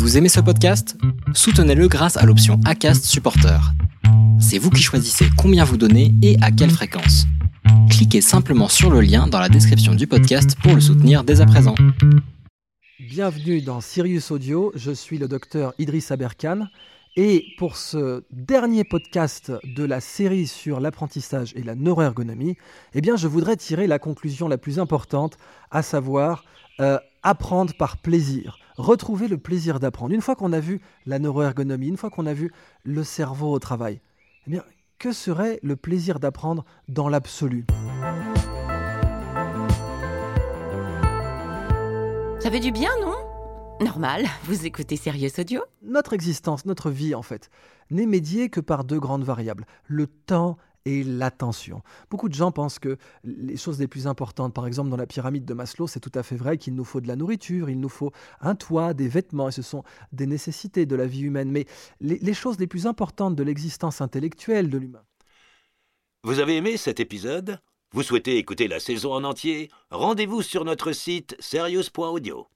Vous aimez ce podcast? Soutenez-le grâce à l'option ACAST Supporter. C'est vous qui choisissez combien vous donnez et à quelle fréquence. Cliquez simplement sur le lien dans la description du podcast pour le soutenir dès à présent. Bienvenue dans Sirius Audio, je suis le docteur Idriss Aberkan et pour ce dernier podcast de la série sur l'apprentissage et la neuroergonomie, eh bien je voudrais tirer la conclusion la plus importante, à savoir euh, apprendre par plaisir, retrouver le plaisir d'apprendre. Une fois qu'on a vu la neuroergonomie, une fois qu'on a vu le cerveau au travail, eh bien, que serait le plaisir d'apprendre dans l'absolu? Ça fait du bien, non? Normal, vous écoutez Sirius Audio? Notre existence, notre vie en fait, n'est médiée que par deux grandes variables, le temps et l'attention. Beaucoup de gens pensent que les choses les plus importantes, par exemple dans la pyramide de Maslow, c'est tout à fait vrai qu'il nous faut de la nourriture, il nous faut un toit, des vêtements, et ce sont des nécessités de la vie humaine. Mais les, choses les plus importantes de l'existence intellectuelle de l'humain. Vous avez aimé cet épisode? Vous souhaitez écouter la saison en entier? Rendez-vous sur notre site serious.audio.